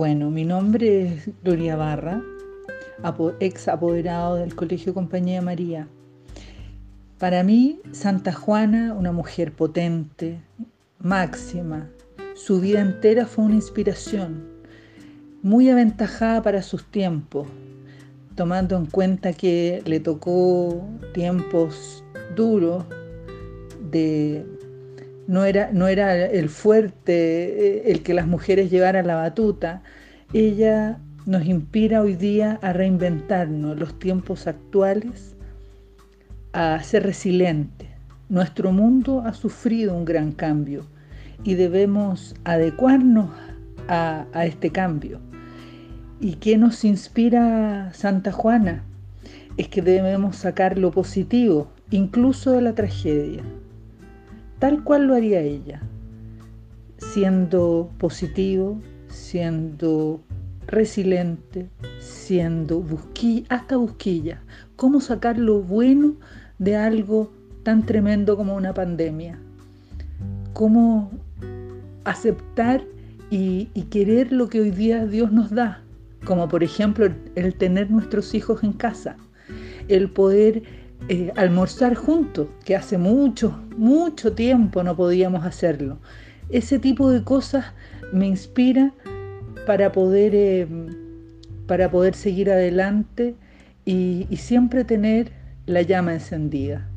Bueno, mi nombre es Gloria Barra, ex apoderado del Colegio Compañía María. Para mí, Santa Juana, una mujer potente, máxima, su vida entera fue una inspiración, muy aventajada para sus tiempos, tomando en cuenta que le tocó tiempos duros de no era, no era el fuerte, eh, el que las mujeres llevaran la batuta. Ella nos inspira hoy día a reinventarnos los tiempos actuales, a ser resilientes. Nuestro mundo ha sufrido un gran cambio y debemos adecuarnos a, a este cambio. ¿Y qué nos inspira Santa Juana? Es que debemos sacar lo positivo, incluso de la tragedia tal cual lo haría ella, siendo positivo, siendo resiliente, siendo hasta busquilla. ¿Cómo sacar lo bueno de algo tan tremendo como una pandemia? ¿Cómo aceptar y, querer lo que hoy día Dios nos da? Como por ejemplo el tener nuestros hijos en casa, el poder eh, almorzar juntos, que hace mucho, mucho tiempo no podíamos hacerlo. Ese tipo de cosas me inspira para poder, eh, para poder seguir adelante y, y siempre tener la llama encendida.